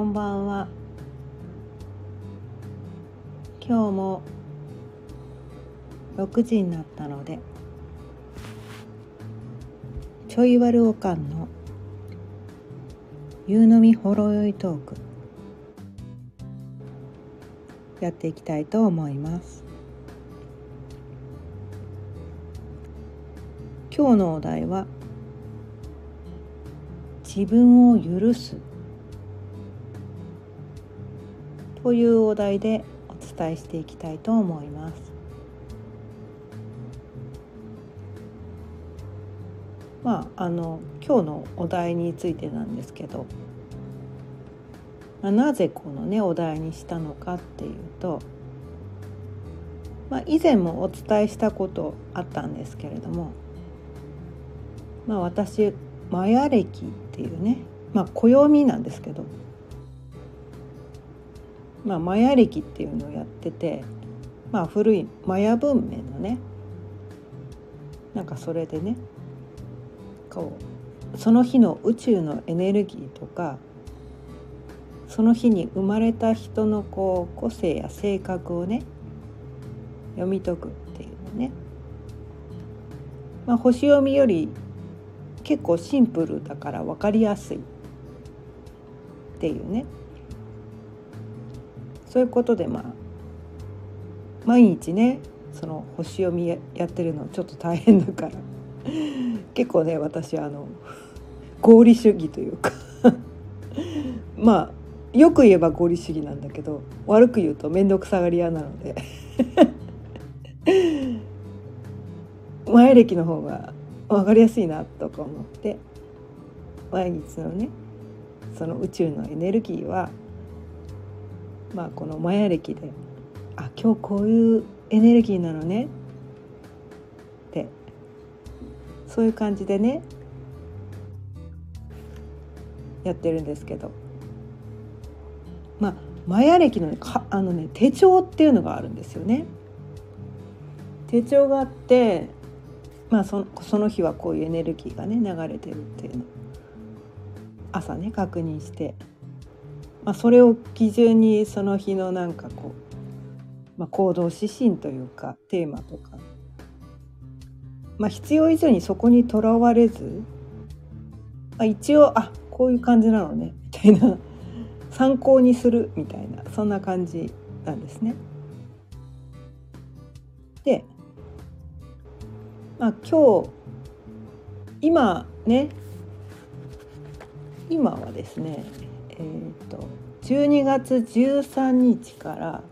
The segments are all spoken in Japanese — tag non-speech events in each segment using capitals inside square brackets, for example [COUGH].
こんばんは。今日も6時になったのでちょいわるおかんの夕飲みほろ酔いトークやっていきたいと思います。今日のお題は自分を許す。というお題でお伝えしていきたいと思います。まあ、あの今日のお題についてなんですけど、まあ、なぜこのねお題にしたのかっていうと、まあ、以前もお伝えしたことあったんですけれども、まあ、私マヤ暦っていうねまあ暦なんですけどまあ、マヤ歴っていうのをやってて、まあ、古いマヤ文明のねなんかそれでねこうその日の宇宙のエネルギーとかその日に生まれた人のこう個性や性格をね読み解くっていうね、まあ、星読みより結構シンプルだから分かりやすいっていうね。そういうことでまあ毎日ねその星読みやってるのちょっと大変だから。[LAUGHS] 結構ね私あの合理主義というか。[LAUGHS] まあよく言えば合理主義なんだけど悪く言うと面倒くさがり屋なので。[LAUGHS] 前歴の方が分かりやすいなとか思って毎日のねその宇宙のエネルギーはまあこのマヤ暦であ今日こういうエネルギーなのねってそういう感じでねやってるんですけど。まあマヤ暦のかあのね手帳っていうのがあるんですよね。手帳があってまあそその日はこういうエネルギーがね流れてるっていうの。朝ね確認して。まあ、それを基準にその日のなんかこう、まあ、行動指針というかテーマとか、まあ、必要以上にそこにとらわれず、まあ、一応あこういう感じなのねみたいな [LAUGHS] 参考にするみたいなそんな感じなんですね。で、まあ、今日今ね今はですねえーと、12月13日から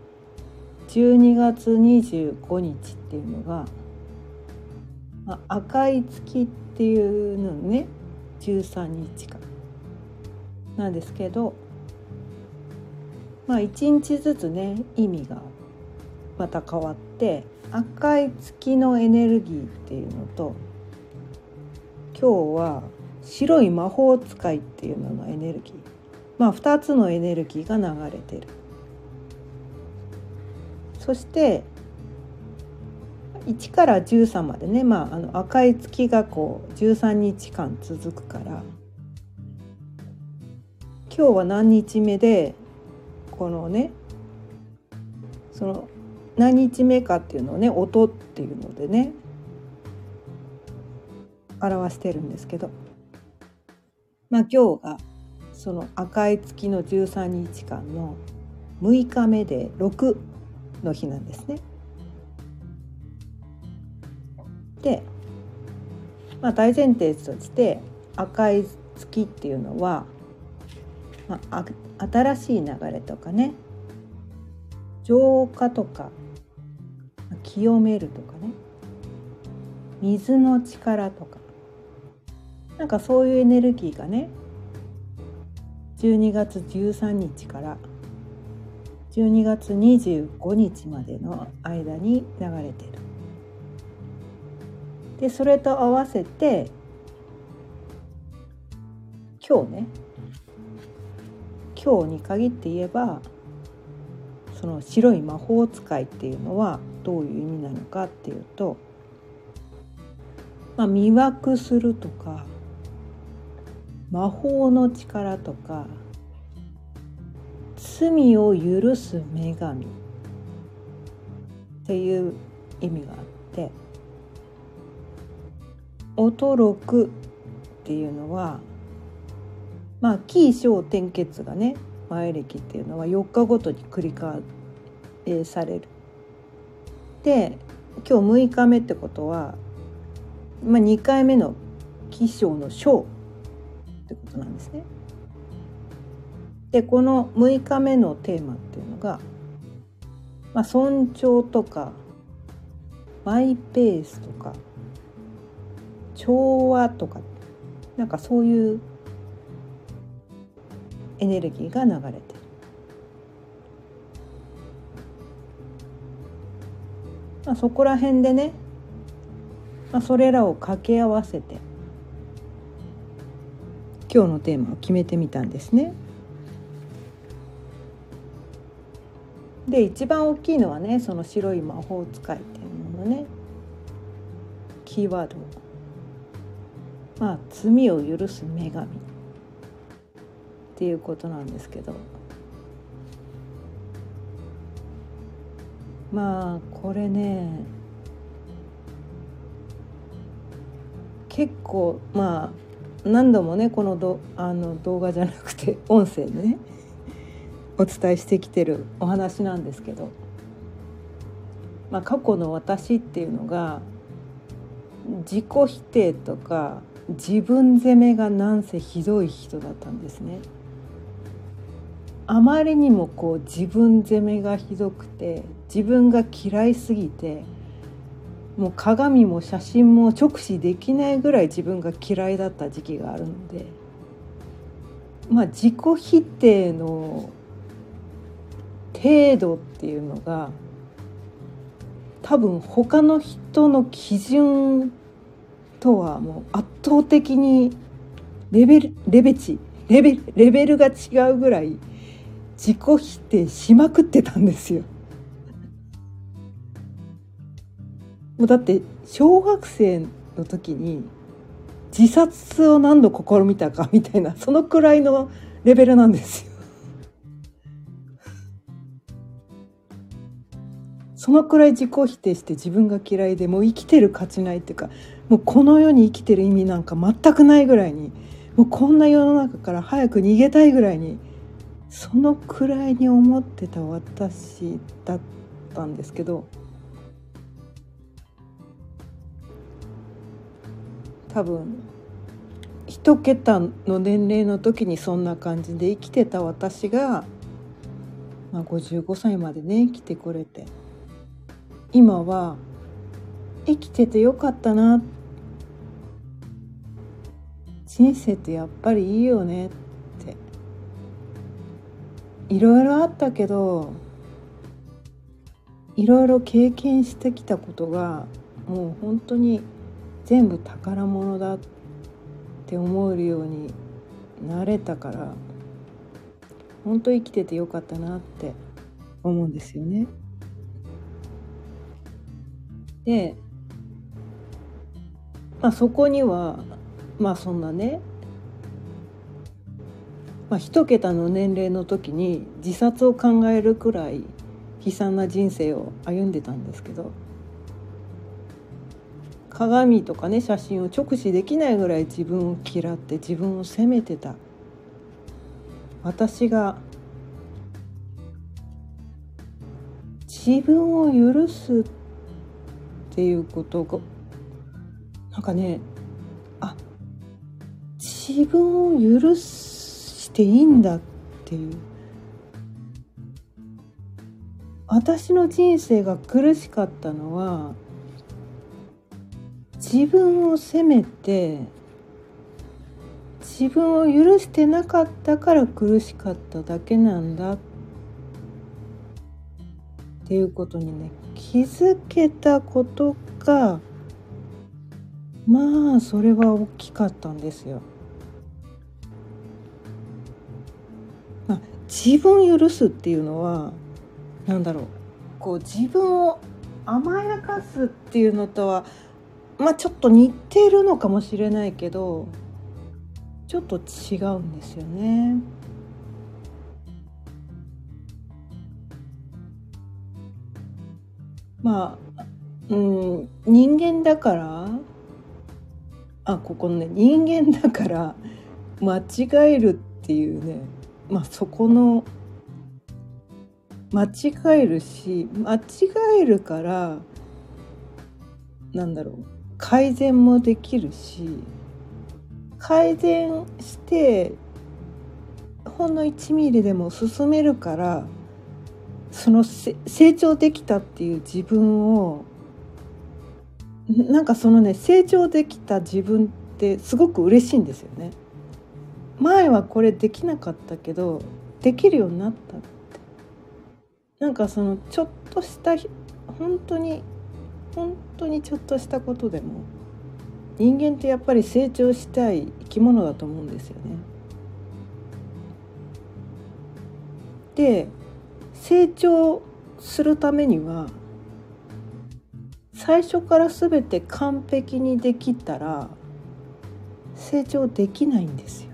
12月25日っていうのが、まあ、赤い月っていうのね13日間なんですけどまあ1日ずつね意味がまた変わって赤い月のエネルギーっていうのと今日は白い魔法使いっていうののエネルギーまあ、2つのエネルギーが流れてる。そして1から13までね、まあ、あの赤い月がこう13日間続くから今日は何日目でこのねその何日目かっていうのをね音っていうのでね表してるんですけどまあ今日がその赤い月の13日間の6日目で6の日なんですね。で、まあ、大前提として赤い月っていうのは、まあ、新しい流れとかね浄化とか清めるとかね水の力とかなんかそういうエネルギーがね12月13日から12月25日までの間に流れてる。でそれと合わせて今日ね今日に限って言えばその白い魔法使いっていうのはどういう意味なのかっていうと、まあ、魅惑するとか魔法の力とか罪を許す女神っていう意味があって「おとろく」っていうのはまあ紀伊小転結がね前歴っていうのは4日ごとに繰り返される。で今日6日目ってことは、まあ、2回目の起承の章ってことなんですね。でこの6日目のテーマっていうのが、まあ、尊重とかマイペースとか調和とかなんかそういうエネルギーが流れてる。まあ、そこら辺でね、まあ、それらを掛け合わせて今日のテーマを決めてみたんですね。で一番大きいのはねその白い魔法使いっていうものね。キーワード。まあ罪を許す女神。っていうことなんですけど。まあこれね結構まあ何度もねこのどあの動画じゃなくて [LAUGHS] 音声でねお伝えしてきてるお話なんですけど、まあ、過去の私っていうのが自己否定とか自分責めがなんせひどい人だったんですね。あまりにもこう自分責めがひどくて自分が嫌いすぎてもう鏡も写真も直視できないぐらい自分が嫌いだった時期があるのでまあ自己否定の程度っていうのが多分他の人の基準とはもう圧倒的にレベルレベチレベレベルが違うぐらい自己否定しまくってたんですよ。もうだって小学生の時に自殺を何度試みたかみたいなそのくらいのレベルなんですよ。[LAUGHS] そのくらい自己否定して自分が嫌いでもう生きてる価値ないっていうかもうこの世に生きてる意味なんか全くないぐらいにもうこんな世の中から早く逃げたいぐらいにそのくらいに思ってた私だったんですけど多分一桁の年齢の時にそんな感じで生きてた私が、まあ、55歳までね生きてこれて今は生きててよかったな。人生ってやっぱりいいよね。っていろいろあったけどいろいろ経験してきたことがもう本当に全部宝物だって思えるようになれたから本当生きててよかったなって思うんですよね。で、まあ、そこにはまあそんなねまあ、一桁の年齢の時に自殺を考えるくらい悲惨な人生を歩んでたんですけど鏡とかね写真を直視できないぐらい自分を嫌って自分を責めてた。私が自分を許すっていうことがなんかねあ自分を許していいんだっていう。私の人生が苦しかったのは自分を責めて自分を許してなかったから苦しかっただけなんだっていうことにね気づけたことがまあそれは大きかったんですよ。まあ、自分を許すっていうのは何だろうこう自分を甘やかすっていうのとはまあちょっと似てるのかもしれないけどちょっと違うんですよね。まあ、うん、人間だからあここのね人間だから間違えるっていうねまあそこの間違えるし間違えるからなんだろう改善もできるし改善してほんの1ミリでも進めるからその成長できたっていう自分をなんかそのね成長できた自分ってすごく嬉しいんですよね。前はこれできなかったけどできるようになったってなんかそのちょっとした本当に本当にちょっとしたことでも人間ってやっぱり成長したい生き物だと思うんですよね。で成長するためには最初から全て完璧にできたら成長できないんですよ。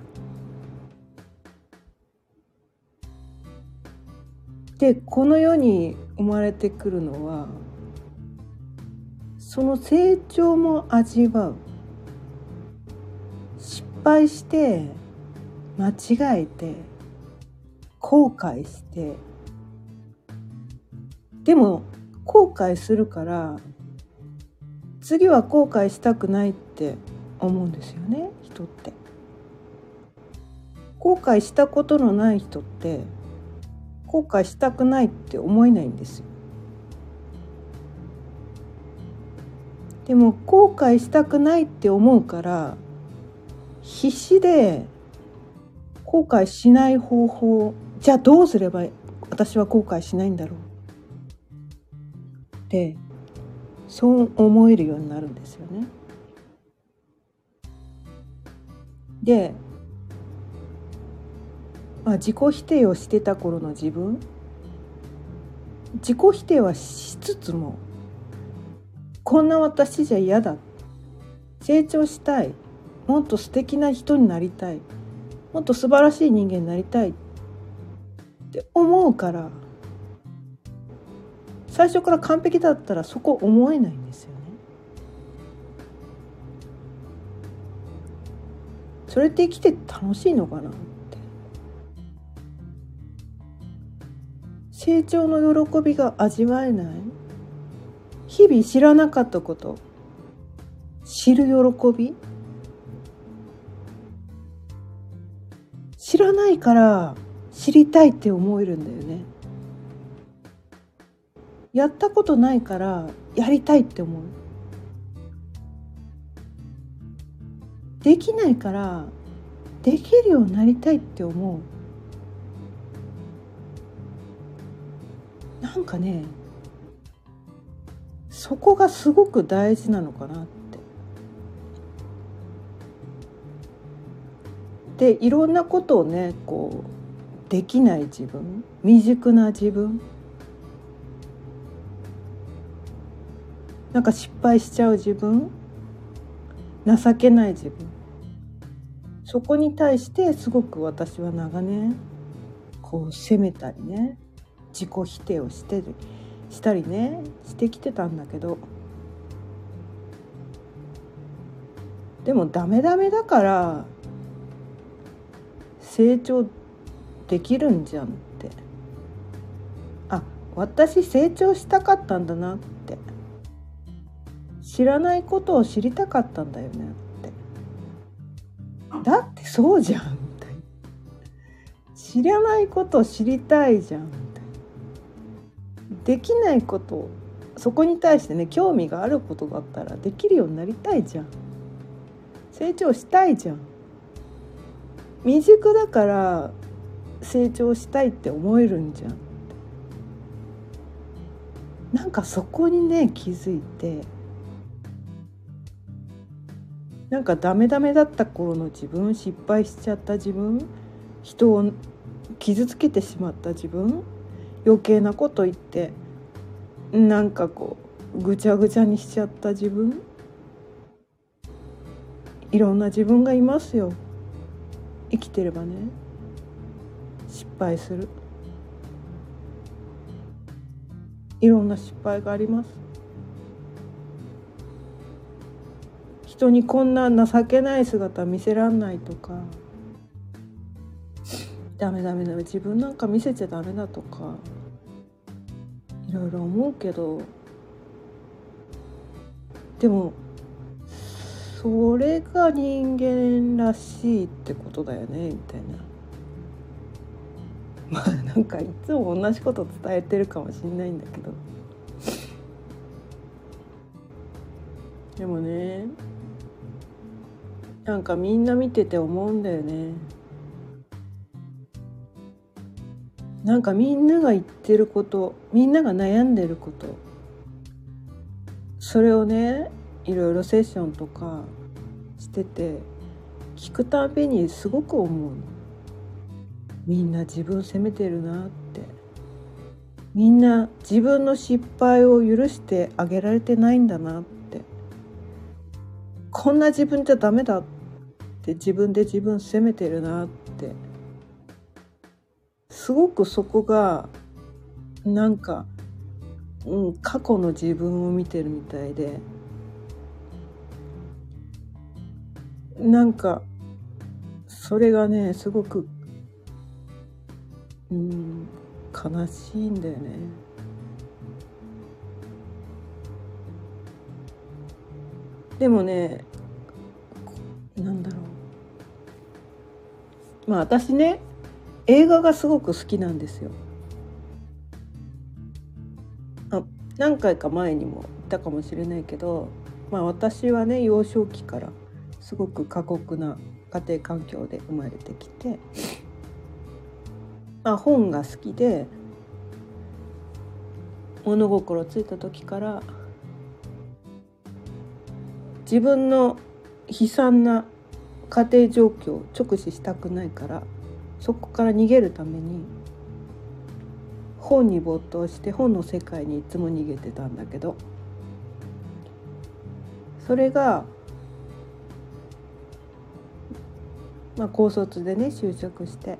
でこの世に生まれてくるのはその成長も味わう失敗して間違えて後悔してでも後悔するから次は後悔したくないって思うんですよね人って。後悔したことのない人って後悔したくないって思えないんですよ。でも後悔したくないって思うから必死で後悔しない方法じゃあどうすれば私は後悔しないんだろう？ってそう思えるようになるんですよね。でまあ、自己否定をしてた頃の自分自己否定はしつつもこんな私じゃ嫌だ。成長したい。もっと素敵な人になりたい。もっと素晴らしい人間になりたい。って思うから。最初から完璧だったらそこ思えないんですよね。それって生きて楽しいのかなって。成長の喜びが味わえない。日々知らなかったこと。知る喜び。知らないから知りたいって思えるんだよね。やったことないからやりたいって思う。できないからできるようになりたいって思う。なんかねそこがすごく大事なのかなって。でいろんなことをねこうできない自分未熟な自分。なんか失敗しちゃう自分。情けない自分。そこに対してすごく私は長年こう責めたりね自己否定をしてる。したりねしてきてたんだけど。でもダメダメだから成長できるんじゃんって。あ私成長したかったんだなって。知らないことを知りたかったんだよねって。だってそうじゃん知らないことを知りたいじゃん。できないことそこに対してね興味があることだったらできるようになりたいじゃん。成長したいじゃん。未熟だから成長したいって思えるんじゃん。なんかそこにね気づいてなんかダメダメだった頃の自分失敗しちゃった自分人を傷つけてしまった自分余計なこと言ってなんかこうぐちゃぐちゃにしちゃった自分？いろんな自分がいますよ。生きてればね。失敗する。いろんな失敗があります。人にこんな情けない姿見せらんないとか。ダメダメダメ。自分なんか見せちゃダメだとかいろいろ思うけど。でもそれが人間らしいってことだよねみたいな。まあなんかいつも同じこと伝えてるかもしんないんだけど。でもねなんかみんな見てて思うんだよねなんかみんなが言ってることみんなが悩んでること。それをねいろいろセッションとかしてて聞くたびにすごく思うみんな自分責めてるなって。みんな自分の失敗を許してあげられてないんだなって。こんな自分じゃダメだって自分で自分責めてるなって。すごくそこがなんか、うん、過去の自分を見てるみたいでなんかそれがねすごくうん悲しいんだよね。でもねなんだろうまあ私ね映画がすごく好きなんですよ。あ何回か前にも言ったかもしれないけど、まあ、私はね幼少期からすごく過酷な家庭環境で生まれてきて、まあ、本が好きで物心ついた時から自分の悲惨な家庭状況を直視したくないからそこから逃げるために本に没頭して本の世界にいつも逃げてたんだけどそれが、まあ、高卒でね就職して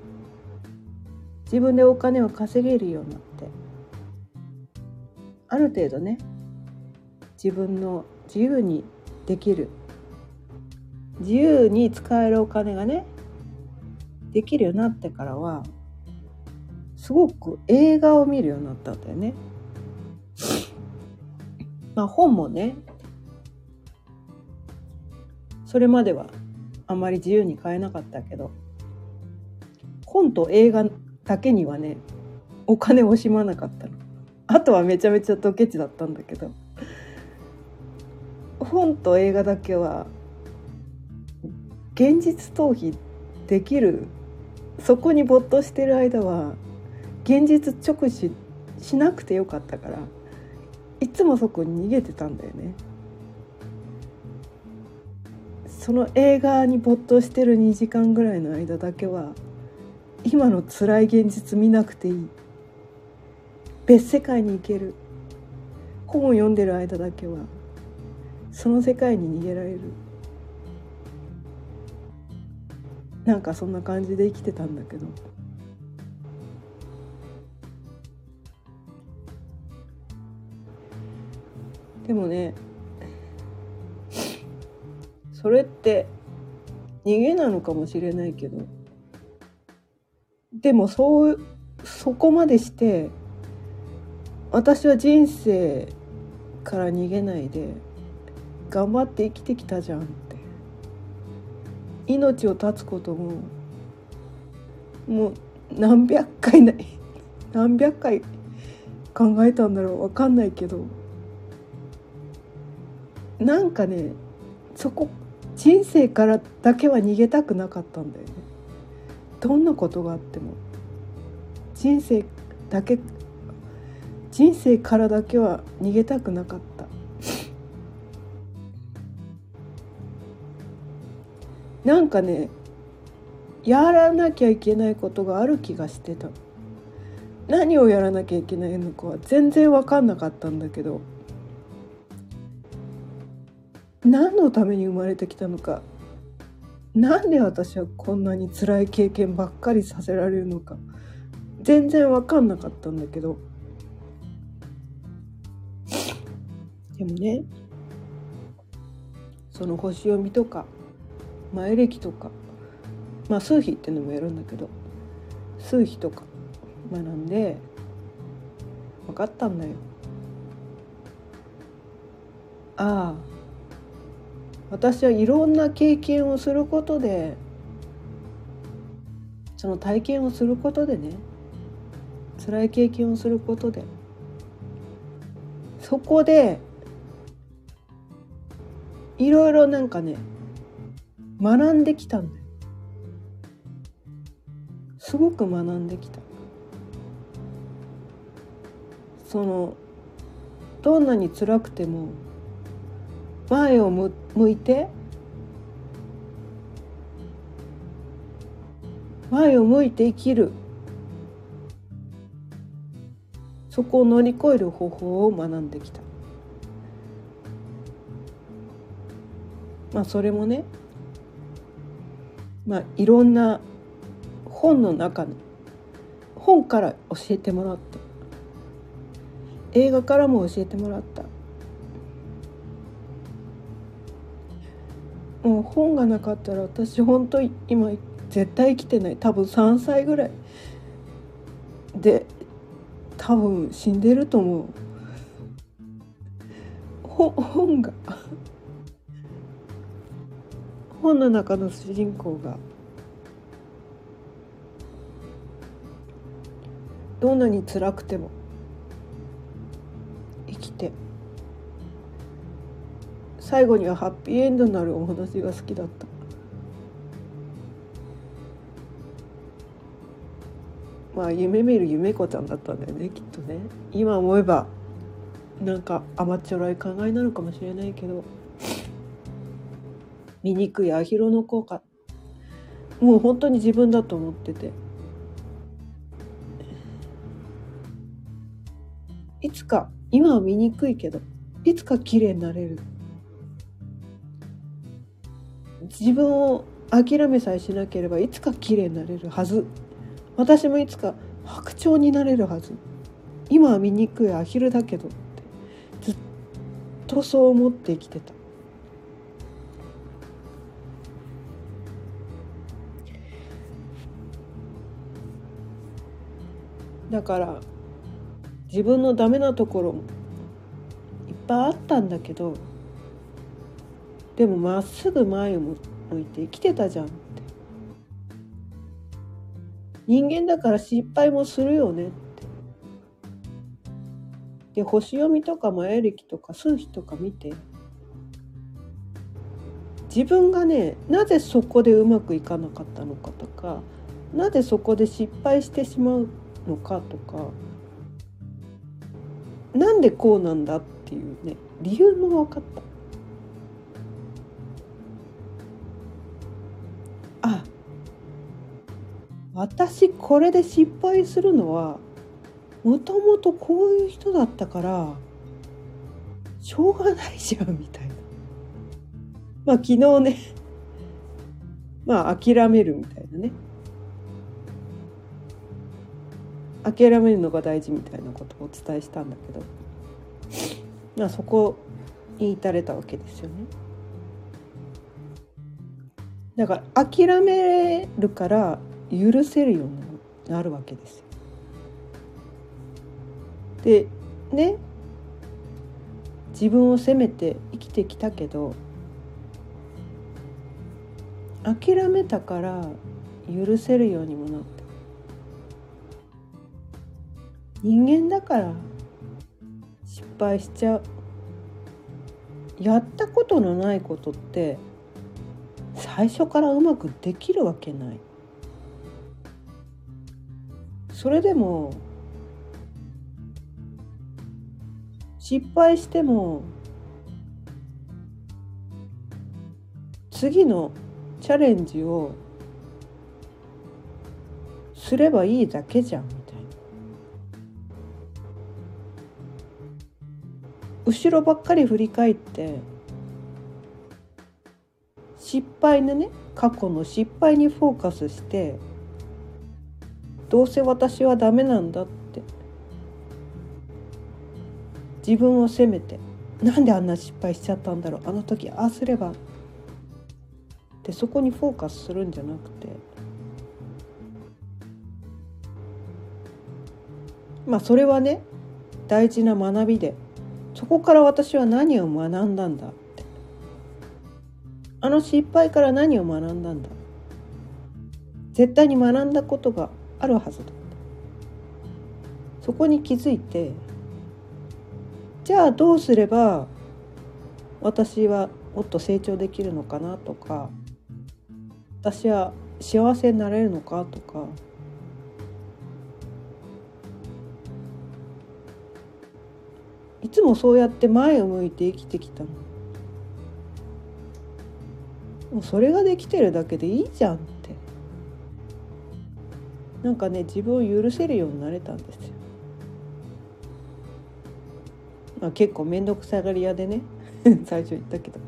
自分でお金を稼げるようになってある程度ね自分の自由にできる自由に使えるお金がねできるようになってからはすごく映画を見るようになったんだよね。まあ本もねそれまではあまり自由に買えなかったけど本と映画だけにはねお金を惜しまなかったの。あとはめちゃめちゃドケチだったんだけど本と映画だけは現実逃避できるそこに没頭してる間は現実直視しなくてよかったからいつもそこに逃げてたんだよね。その映画に没頭してる2時間ぐらいの間だけは今の辛い現実見なくていい。別世界に行ける。本を読んでる間だけはその世界に逃げられる。なんかそんな感じで生きてたんだけど。でもねそれって逃げなのかもしれないけどでもそうそこまでして私は人生から逃げないで頑張って生きてきたじゃん。命を絶つことももう何百回ない [LAUGHS] 何百回考えたんだろう分かんないけどなんかねそこ人生からだけは逃げたくなかったんだよね。どんなことがあっても。人生だけ人生からだけは逃げたくなかった。なんかねやらなきゃいけないことがある気がしてた。何をやらなきゃいけないのかは全然分かんなかったんだけど。何のために生まれてきたのか。なんで私はこんなに辛い経験ばっかりさせられるのか。全然分かんなかったんだけど。でもねその星読みとか前歴とかまあ数秘っていうのもやるんだけど数秘とか学んで分かったんだよ。ああ私はいろんな経験をすることでその体験をすることでね辛い経験をすることでそこでいろいろなんかね学んできたんだよ。すごく学んできた。そのどんなに辛くても前を向いて前を向いて生きる。そこを乗り越える方法を学んできた。まあそれもねまあいろんな本の中の本から教えてもらった。映画からも教えてもらった。もう本がなかったら私本当今絶対生きてない。多分3歳ぐらいで多分死んでると思う。本が本の中の主人公がどんなに辛くても生きて最後にはハッピーエンドになるお話が好きだった。まあ夢見る夢子ちゃんだったんだよねきっとね。今思えばなんか甘っちょろい考えなのかもしれないけど。醜いアヒルの効果。もう本当に自分だと思ってて。いつか今は醜いけどいつか綺麗になれる。自分を諦めさえしなければいつか綺麗になれるはず。私もいつか白鳥になれるはず。今は醜いアヒルだけどってずっとそう思って生きてた。だから自分のダメなところもいっぱいあったんだけどでもまっすぐ前を向いて生きてたじゃんって。人間だから失敗もするよねって。で星読みとか前歴とか数秘とか見て自分がねなぜそこでうまくいかなかったのかとかなぜそこで失敗してしまうのかとかなんでこうなんだっていうね理由も分かった。あ私これで失敗するのはもともとこういう人だったからしょうがないじゃんみたいな。まあ昨日ねまあ諦めるみたいなね。諦めるのが大事みたいなことをお伝えしたんだけどまあそこに至れたわけですよね。だから諦めるから許せるようになるわけですよ。でね自分を責めて生きてきたけど諦めたから許せるようにもなった。人間だから失敗しちゃう。やったことのないことって最初からうまくできるわけない。それでも失敗しても次のチャレンジをすればいいだけじゃん。後ろばっかり振り返って失敗のね過去の失敗にフォーカスしてどうせ私はダメなんだって自分を責めてなんであんな失敗しちゃったんだろうあの時ああすればでそこにフォーカスするんじゃなくてまあそれはね大事な学びでそこから私は何を学んだんだって。あの失敗から何を学んだんだ。絶対に学んだことがあるはずだ。そこに気づいてじゃあどうすれば私はもっと成長できるのかなとか私は幸せになれるのかとかいつもそうやって前を向いて生きてきたの。もうそれができてるだけでいいじゃんって。なんかね自分を許せるようになれたんですよ。まあ、結構面倒くさがり屋でね。[LAUGHS] 最初言ったけど。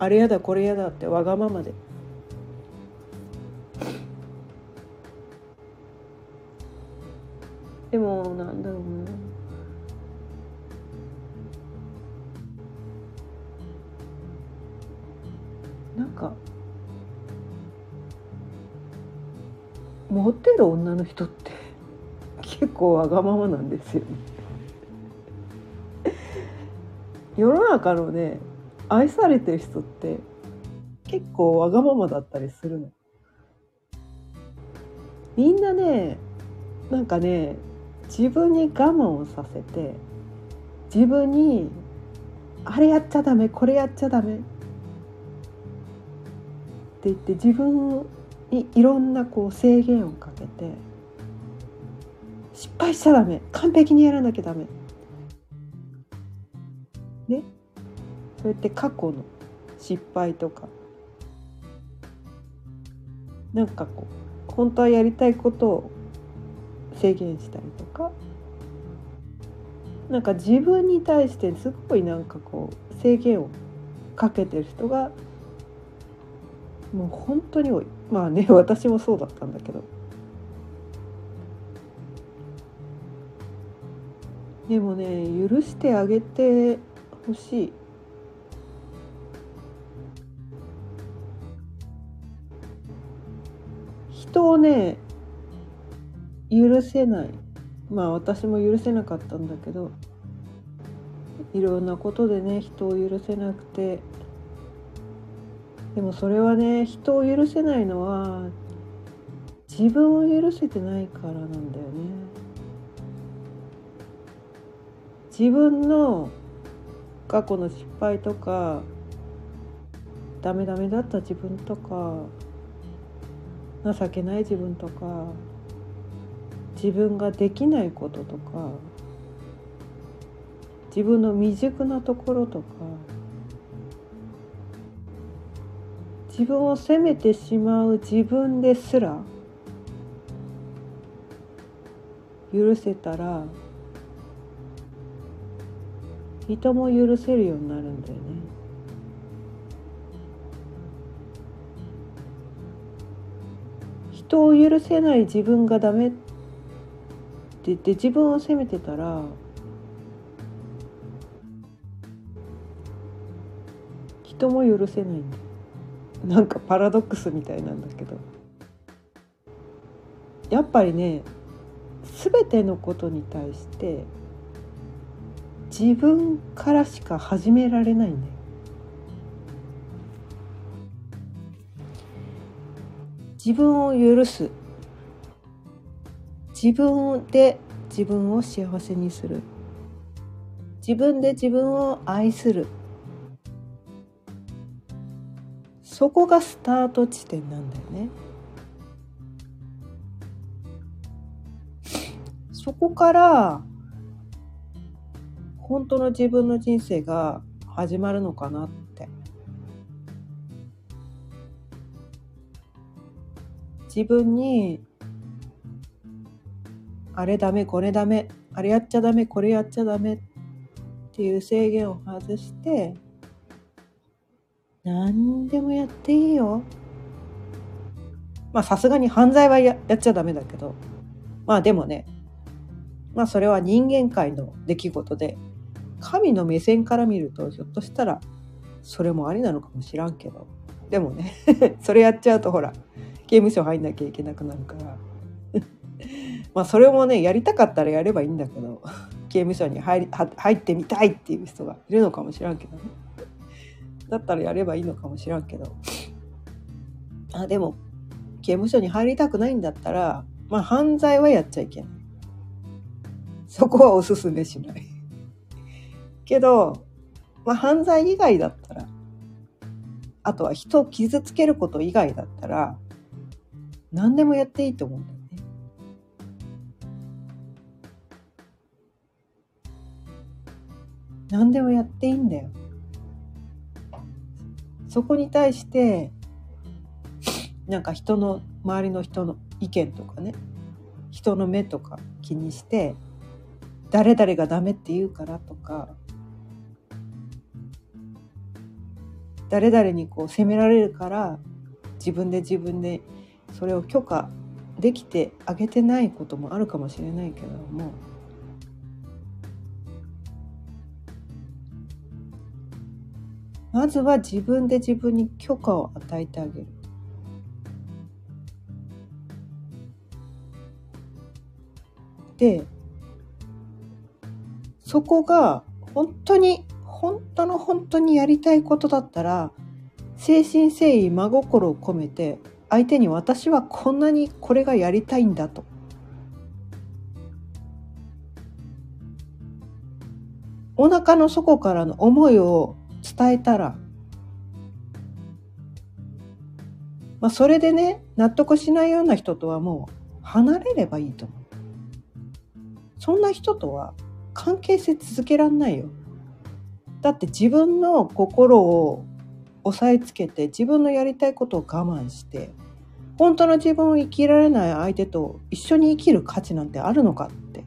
あれやだこれやだってわがままで。でもなんだろうな。モテる女の人って結構わがままなんですよね。世の中のね愛されてる人って結構わがままだったりするの。みんなねなんかね自分に我慢をさせて自分にあれやっちゃダメこれやっちゃダメって言って自分にいろんなこう制限をかけて失敗しちゃダメ。完璧にやらなきゃダメ。ね。そうやって過去の失敗とか。なんかこう本当はやりたいことを制限したりとか。なんか自分に対してすごいなんかこう制限をかけてる人がもう本当に多い。まあね [LAUGHS] 私もそうだったんだけど。でもね許してあげてほしい。人をね許せない。まあ私も許せなかったんだけど。いろんなことでね人を許せなくて。でもそれはね人を許せないのは自分を許せてないからなんだよね。自分の過去の失敗とかダメダメだった自分とか情けない自分とか自分ができないこととか自分の未熟なところとか自分を責めてしまう自分ですら許せたら人も許せるようになるんだよね。人を許せない自分がダメって言って自分を責めてたら人も許せないんだなんかパラドックスみたいなんだけど。やっぱりね全てのことに対して自分からしか始められないんだよ。自分を許す。自分で自分を幸せにする。自分で自分を愛する。そこがスタート地点なんだよね。そこから本当の自分の人生が始まるのかなって自分にあれダメこれダメあれやっちゃダメこれやっちゃダメっていう制限を外して何でもやっていいよ。まあさすがに犯罪はやっちゃダメだけど。まあでもね。まあそれは人間界の出来事で。神の目線から見るとひょっとしたらそれもありなのかもしらんけど。でもね。[LAUGHS] それやっちゃうとほら刑務所入んなきゃいけなくなるから。[LAUGHS] まあそれもねやりたかったらやればいいんだけど。刑務所に入り入ってみたいっていう人がいるのかもしらんけどね。だったらやればいいのかもしらんけどあでも刑務所に入りたくないんだったらまあ犯罪はやっちゃいけないそこはおすすめしないけど、まあ、犯罪以外だったらあとは人を傷つけること以外だったら何でもやっていいと思うんだよね。何でもやっていいんだよ。そこに対してなんか人の周りの人の意見とかね人の目とか気にして誰々がダメって言うからとか誰々にこう責められるから自分で自分でそれを許可できてあげてないこともあるかもしれないけれどもまずは自分で自分に許可を与えてあげる。でそこが本当に本当の本当にやりたいことだったら誠心誠意真心を込めて相手に私はこんなにこれがやりたいんだとお腹の底からの思いを伝えたらまあそれでね納得しないような人とはもう離れればいいと思う。そんな人とは関係性続けらんないよ。だって自分の心を押さえつけて自分のやりたいことを我慢して本当の自分を生きられない相手と一緒に生きる価値なんてあるのかって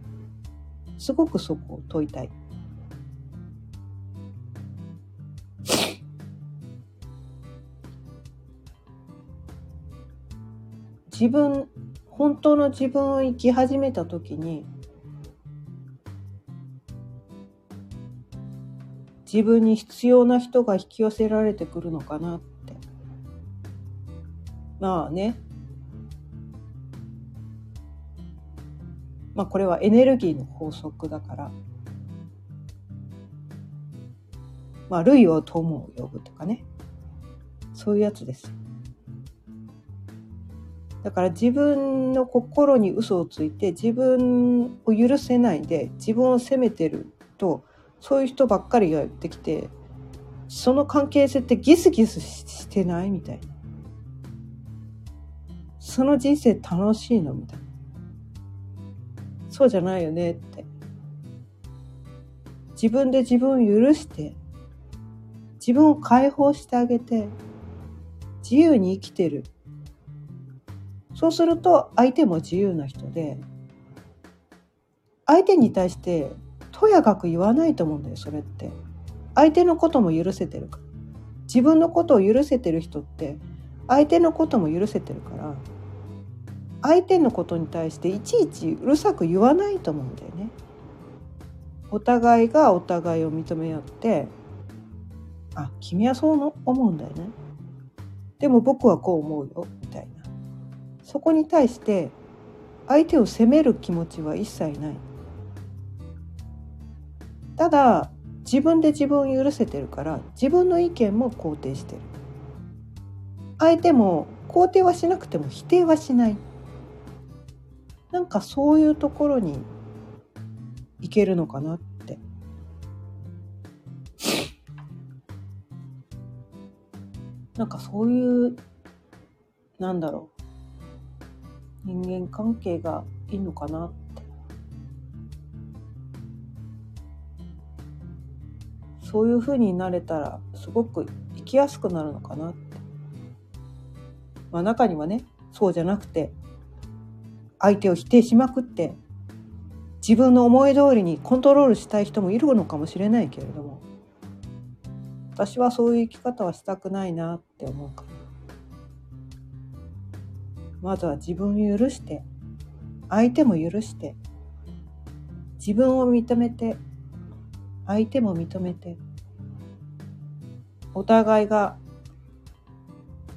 すごくそこを問いたい。自分本当の自分を生き始めた時に自分に必要な人が引き寄せられてくるのかなって。まあね。まあこれはエネルギーの法則だから。まあ類を友を呼ぶとかね。そういうやつです。だから自分の心に嘘をついて自分を許せないで自分を責めてるとそういう人ばっかりがやってきてその関係性ってギスギスしてないみたいな。その人生楽しいのみたいな。そうじゃないよねって。自分で自分を許して自分を解放してあげて自由に生きてる。そうすると相手も自由な人で相手に対してとやかく言わないと思うんだよそれって。相手のことも許せてるから。自分のことを許せてる人って相手のことも許せてるから相手のことに対していちいちうるさく言わないと思うんだよね。お互いがお互いを認め合ってあ君はそう思うんだよね。でも僕はこう思うよ。そこに対して相手を責める気持ちは一切ない。ただ自分で自分を許せてるから自分の意見も肯定してる。相手も肯定はしなくても否定はしない。なんかそういうところにいけるのかなって。なんかそういうなんだろう。人間関係がいいのかなってそういうふうになれたらすごく生きやすくなるのかなって。まあ中にはねそうじゃなくて相手を否定しまくって自分の思い通りにコントロールしたい人もいるのかもしれないけれども私はそういう生き方はしたくないなって思うからまずは自分を許して相手も許して自分を認めて相手も認めてお互いが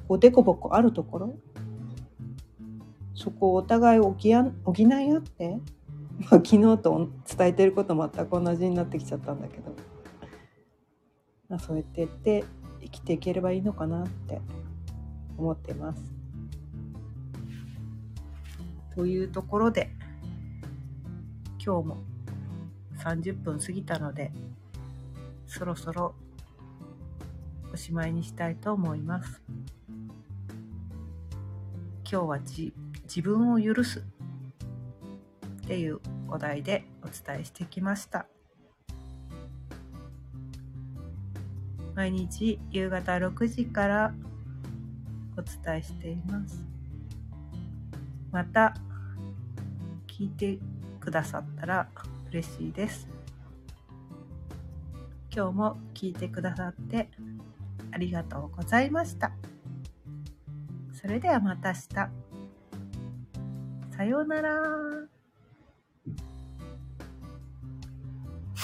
おでこぼこあるところそこをお互い補い合って [LAUGHS] まあ、昨日と伝えてること全く同じになってきちゃったんだけど、まあ、そうやってやって生きていければいいのかなって思ってます。というところで今日も30分過ぎたのでそろそろおしまいにしたいと思います。今日はじ自分を許すっていうお題でお伝えしてきました毎日夕方6時からお伝えしていますまた聞いてくださったら嬉しいです。今日も聞いてくださってありがとうございました。それではまた明日。さようなら。